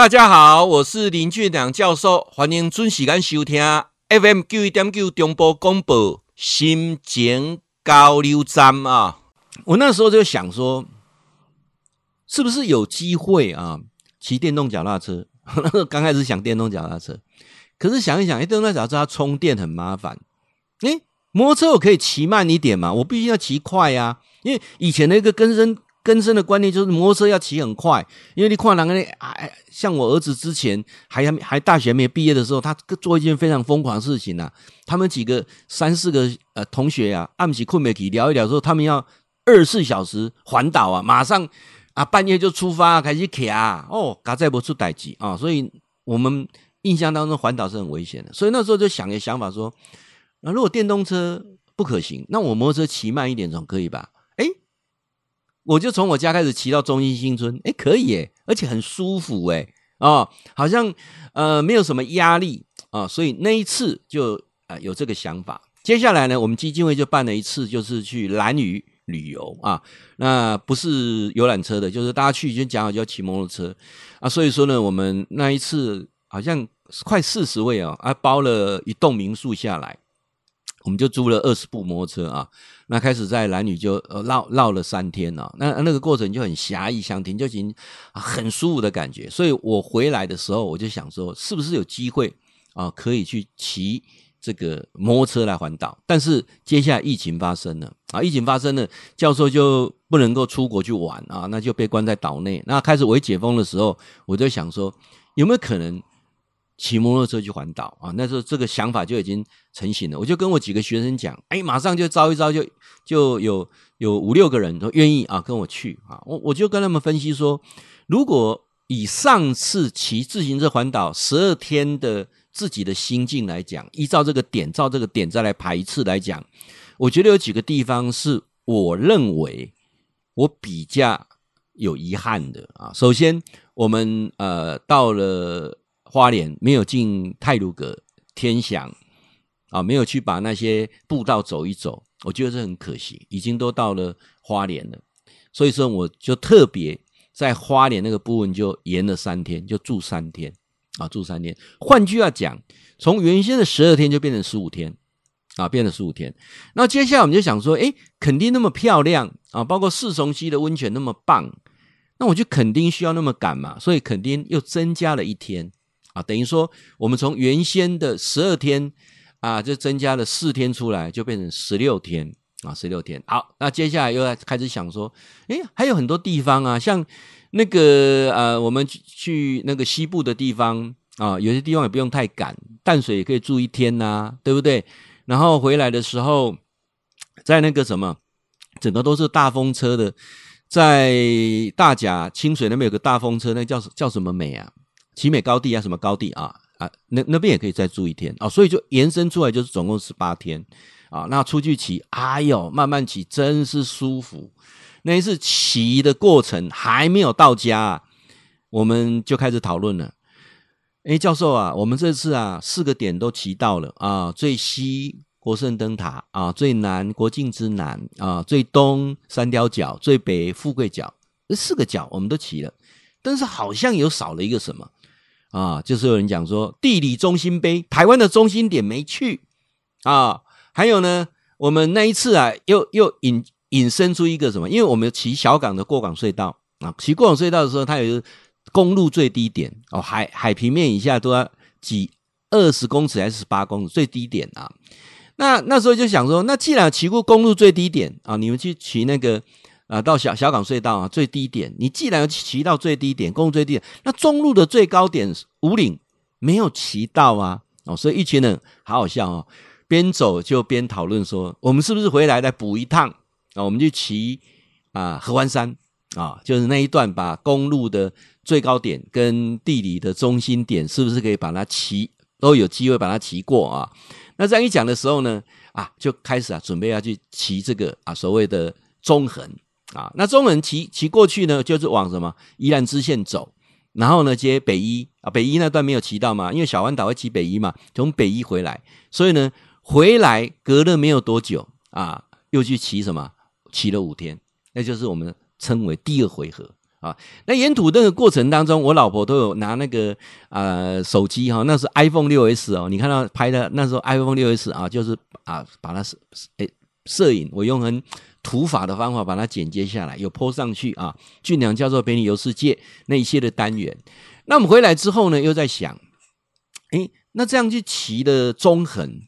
大家好，我是林俊良教授，欢迎准时间收听 FM 九一点九中波广播心情交流站啊。我那时候就想说，是不是有机会啊，骑电动脚踏车？刚开始想电动脚踏车，可是想一想，哎，电动脚踏车它充电很麻烦。哎，摩托车我可以骑慢一点嘛，我必须要骑快呀，因为以前那个根深。根深的观念就是摩托车要骑很快，因为你看人家哎，像我儿子之前还还大学没毕业的时候，他做一件非常疯狂的事情呐、啊。他们几个三四个呃同学、啊，暗起困没起聊一聊说，他们要二十四小时环岛啊，马上啊半夜就出发开始骑啊，哦，嘎再不出代机啊，所以我们印象当中环岛是很危险的，所以那时候就想个想法说，那如果电动车不可行，那我摩托车骑慢一点总可以吧？我就从我家开始骑到中心新村，哎，可以诶，而且很舒服哎，哦，好像呃没有什么压力啊，所以那一次就呃有这个想法。接下来呢，我们基金会就办了一次，就是去兰屿旅游啊，那不是游览车的，就是大家去已经讲好就要骑摩托车啊，所以说呢，我们那一次好像快四十位哦，还包了一栋民宿下来。我们就租了二十部摩托车啊，那开始在兰屿就呃绕绕了三天啊，那那个过程就很侠义，想停就停，很舒服的感觉。所以我回来的时候，我就想说，是不是有机会啊，可以去骑这个摩托车来环岛？但是接下来疫情发生了啊，疫情发生了，教授就不能够出国去玩啊，那就被关在岛内。那开始微解封的时候，我就想说，有没有可能？骑摩托车去环岛啊，那时候这个想法就已经成型了。我就跟我几个学生讲，哎，马上就招一招，就就有有五六个人都愿意啊跟我去啊。我我就跟他们分析说，如果以上次骑自行车环岛十二天的自己的心境来讲，依照这个点，照这个点再来排一次来讲，我觉得有几个地方是我认为我比较有遗憾的啊。首先，我们呃到了。花莲没有进太鲁阁、天祥啊，没有去把那些步道走一走，我觉得这很可惜。已经都到了花莲了，所以说我就特别在花莲那个部分就延了三天，就住三天啊，住三天。换句话讲，从原先的十二天就变成十五天啊，变成十五天。那接下来我们就想说，诶，垦丁那么漂亮啊，包括四重溪的温泉那么棒，那我就垦丁需要那么赶嘛，所以垦丁又增加了一天。啊，等于说我们从原先的十二天啊，就增加了四天出来，就变成十六天啊，十六天。好，那接下来又要开始想说，诶，还有很多地方啊，像那个呃，我们去那个西部的地方啊，有些地方也不用太赶，淡水也可以住一天呐、对不对？然后回来的时候，在那个什么，整个都是大风车的，在大甲清水那边有个大风车，那叫叫什么美啊？奇美高地啊，什么高地啊啊，那那边也可以再住一天啊，所以就延伸出来就是总共十八天啊。那出去骑，哎呦，慢慢骑真是舒服。那一次骑的过程还没有到家，我们就开始讨论了。哎，教授啊，我们这次啊四个点都骑到了啊，最西国圣灯塔啊，最南国境之南啊，最东三貂角，最北富贵角，这四个角我们都骑了，但是好像有少了一个什么。啊，就是有人讲说地理中心碑，台湾的中心点没去啊。还有呢，我们那一次啊，又又引引申出一个什么？因为我们骑小港的过港隧道啊，骑过港隧道的时候，它有公路最低点哦，海海平面以下都要几二十公尺还是十八公尺最低点啊？那那时候就想说，那既然骑过公路最低点啊，你们去骑那个。啊，到小小港隧道啊，最低点。你既然要骑到最低点，公路最低点，那中路的最高点五岭没有骑到啊。哦，所以一群人好好笑哦，边走就边讨论说，我们是不是回来再补一趟啊？我们就骑啊合欢山啊，就是那一段，把公路的最高点跟地理的中心点，是不是可以把它骑，都有机会把它骑过啊？那这样一讲的时候呢，啊，就开始啊准备要去骑这个啊所谓的中横。啊，那中文骑骑过去呢，就是往什么宜兰支线走，然后呢接北一啊，北一那段没有骑到嘛，因为小湾岛会骑北一嘛，从北一回来，所以呢回来隔了没有多久啊，又去骑什么，骑了五天，那就是我们称为第二回合啊。那沿途那个过程当中，我老婆都有拿那个呃手机哈，那是 iPhone 六 S 哦，你看到拍的那时候 iPhone 六 S 啊，就是啊把它是诶摄影，我用很土法的方法把它剪接下来，有 po 上去啊。俊良教授陪你游世界那一些的单元。那我们回来之后呢，又在想，诶，那这样去骑的中横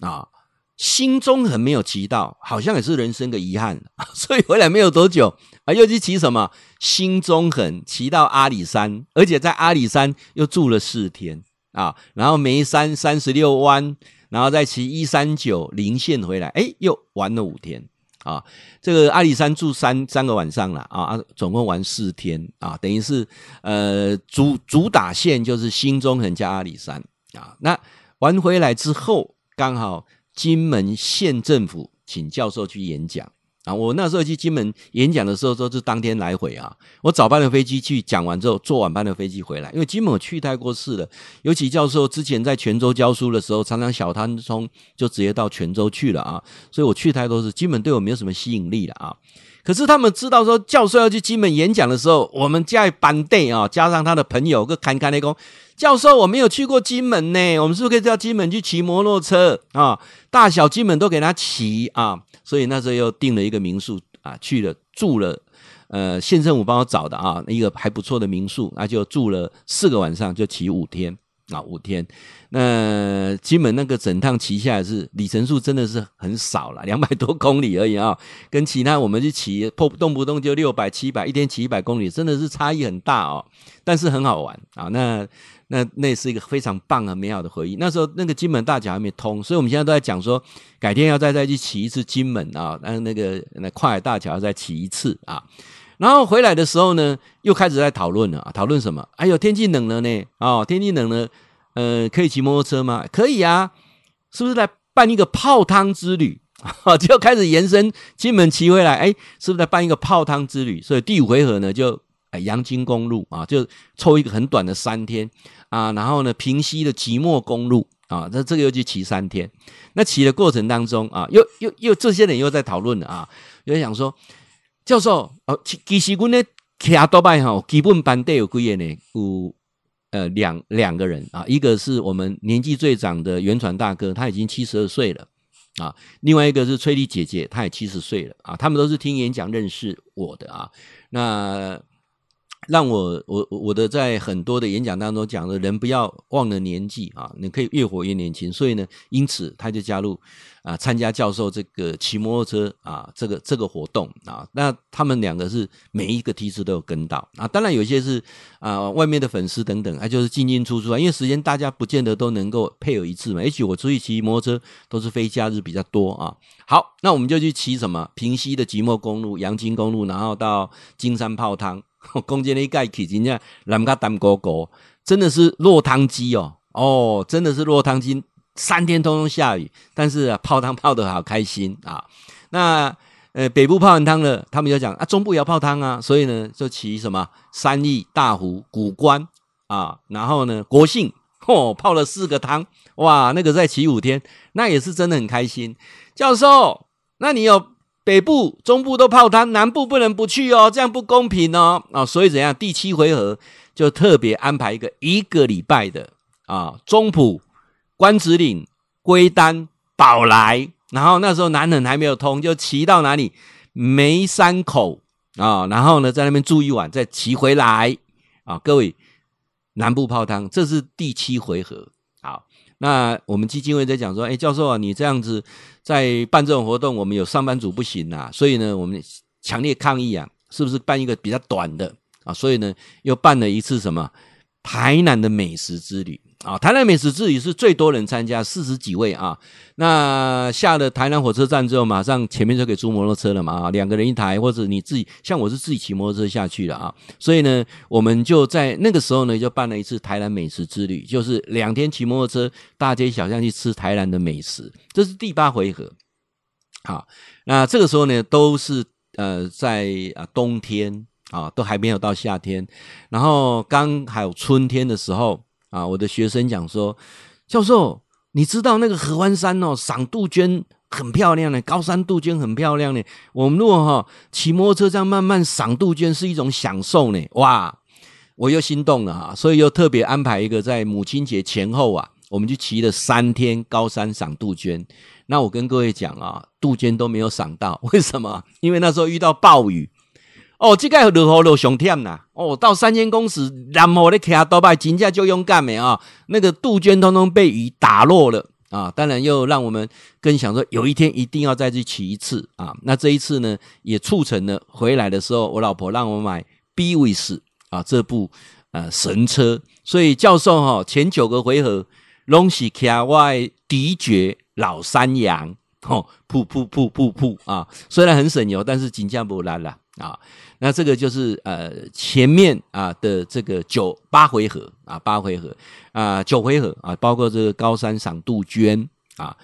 啊。新中横没有骑到，好像也是人生的遗憾，所以回来没有多久啊，又去骑什么新中横，骑到阿里山，而且在阿里山又住了四天啊，然后眉山三十六弯，然后再骑一三九零线回来，哎，又玩了五天啊。这个阿里山住三三个晚上了啊，总共玩四天啊，等于是呃主主打线就是新中横加阿里山啊。那玩回来之后刚好。金门县政府请教授去演讲啊！我那时候去金门演讲的时候，都是当天来回啊。我早班的飞机去讲完之后，坐晚班的飞机回来。因为金门我去太过次了，尤其教授之前在泉州教书的时候，常常小摊冲就直接到泉州去了啊。所以我去太多次，金门对我没有什么吸引力了啊。可是他们知道说教授要去金门演讲的时候，我们在班队啊，加上他的朋友，个侃侃的讲。教授，我没有去过金门呢，我们是不是可以到金门去骑摩托车啊？大小金门都给他骑啊，所以那时候又订了一个民宿啊，去了住了，呃，县政府帮我找的啊，一个还不错的民宿，那就住了四个晚上，就骑五天。啊，五天，那金门那个整趟骑下来是里程数真的是很少了，两百多公里而已啊，跟其他我们去骑，破动不动就六百、七百，一天骑一百公里，真的是差异很大哦。但是很好玩啊，那那那是一个非常棒和美好的回忆。那时候那个金门大桥还没通，所以我们现在都在讲说，改天要再再去骑一次金门啊，那那个那跨海大桥要再骑一次啊。然后回来的时候呢，又开始在讨论了啊，讨论什么？哎呦，天气冷了呢，哦，天气冷了，呃，可以骑摩托车吗？可以啊，是不是来办一个泡汤之旅？啊，就开始延伸金门骑回来，哎，是不是来办一个泡汤之旅？所以第五回合呢，就哎阳金公路啊，就抽一个很短的三天啊，然后呢，平溪的即墨公路啊，那这个又去骑三天。那骑的过程当中啊，又又又这些人又在讨论了啊，又在想说。教授，哦，其实阮咧骑多摆哈，基本班底有几个呢？有呃两两个人啊，一个是我们年纪最长的原传大哥，他已经七十二岁了啊。另外一个是崔丽姐姐，她也七十岁了啊。他们都是听演讲认识我的啊。那。让我我我的在很多的演讲当中讲的人不要忘了年纪啊，你可以越活越年轻。所以呢，因此他就加入啊，参加教授这个骑摩托车啊，这个这个活动啊。那他们两个是每一个梯次都有跟到啊。当然有些是啊，外面的粉丝等等，啊，就是进进出出啊。因为时间大家不见得都能够配合一次嘛。也许我出去骑摩托车都是非假日比较多啊。好，那我们就去骑什么平溪的即墨公路、阳金公路，然后到金山泡汤。攻击那盖起，人家南嘎丹哥哥，真的是落汤鸡哦哦，真的是落汤鸡，三天通通下雨，但是啊，泡汤泡得好开心啊。那呃，北部泡完汤了，他们就讲啊，中部也要泡汤啊，所以呢，就骑什么三义、大湖、古关啊，然后呢，国姓哦，泡了四个汤，哇，那个再骑五天，那也是真的很开心。教授，那你有？北部、中部都泡汤，南部不能不去哦，这样不公平哦。啊，所以怎样？第七回合就特别安排一个一个礼拜的啊，中埔、关子岭、龟丹、宝来，然后那时候南冷还没有通，就骑到哪里？梅山口啊，然后呢，在那边住一晚，再骑回来啊。各位，南部泡汤，这是第七回合。好。那我们基金会在讲说，哎，教授啊，你这样子在办这种活动，我们有上班族不行啊，所以呢，我们强烈抗议啊，是不是办一个比较短的啊？所以呢，又办了一次什么台南的美食之旅。啊，台南美食之旅是最多人参加，四十几位啊。那下了台南火车站之后，马上前面就可以租摩托车了嘛。两个人一台，或者你自己，像我是自己骑摩托车下去了啊。所以呢，我们就在那个时候呢，就办了一次台南美食之旅，就是两天骑摩托车，大街小巷去吃台南的美食。这是第八回合。好，那这个时候呢，都是呃在啊冬天啊，都还没有到夏天，然后刚还有春天的时候。啊，我的学生讲说，教授，你知道那个合欢山哦，赏杜鹃很漂亮呢，高山杜鹃很漂亮呢。我们如果哈骑摩托车这样慢慢赏杜鹃是一种享受呢，哇，我又心动了哈，所以又特别安排一个在母亲节前后啊，我们就骑了三天高山赏杜鹃。那我跟各位讲啊，杜鹃都没有赏到，为什么？因为那时候遇到暴雨。哦，这个落雨落上天呐！哦，到三千公尺，然后咧骑多拜，真正就勇敢的啊！那个杜鹃通通被雨打落了啊！当然又让我们更想说，有一天一定要再去骑一次啊！那这一次呢，也促成了回来的时候，我老婆让我买 B w i s 啊这部呃神车。所以教授哈、前九个回合拢是骑我的迪爵老山羊，吼噗噗噗噗噗啊！虽然很省油，但是真正不难啦啊！那这个就是呃前面啊的这个九八回合啊八回合啊九回合啊，包括这个高山赏杜鹃啊，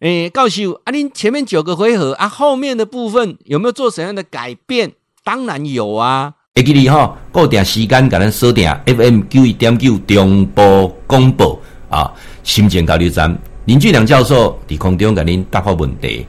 诶，告诉啊，您前面九个回合啊，后面的部分有没有做什么样的改变？当然有啊，会记你哈，固定时间给咱锁定 FM 九一点九中波广播啊，心情交流站林俊良教授在空中给您答复问题。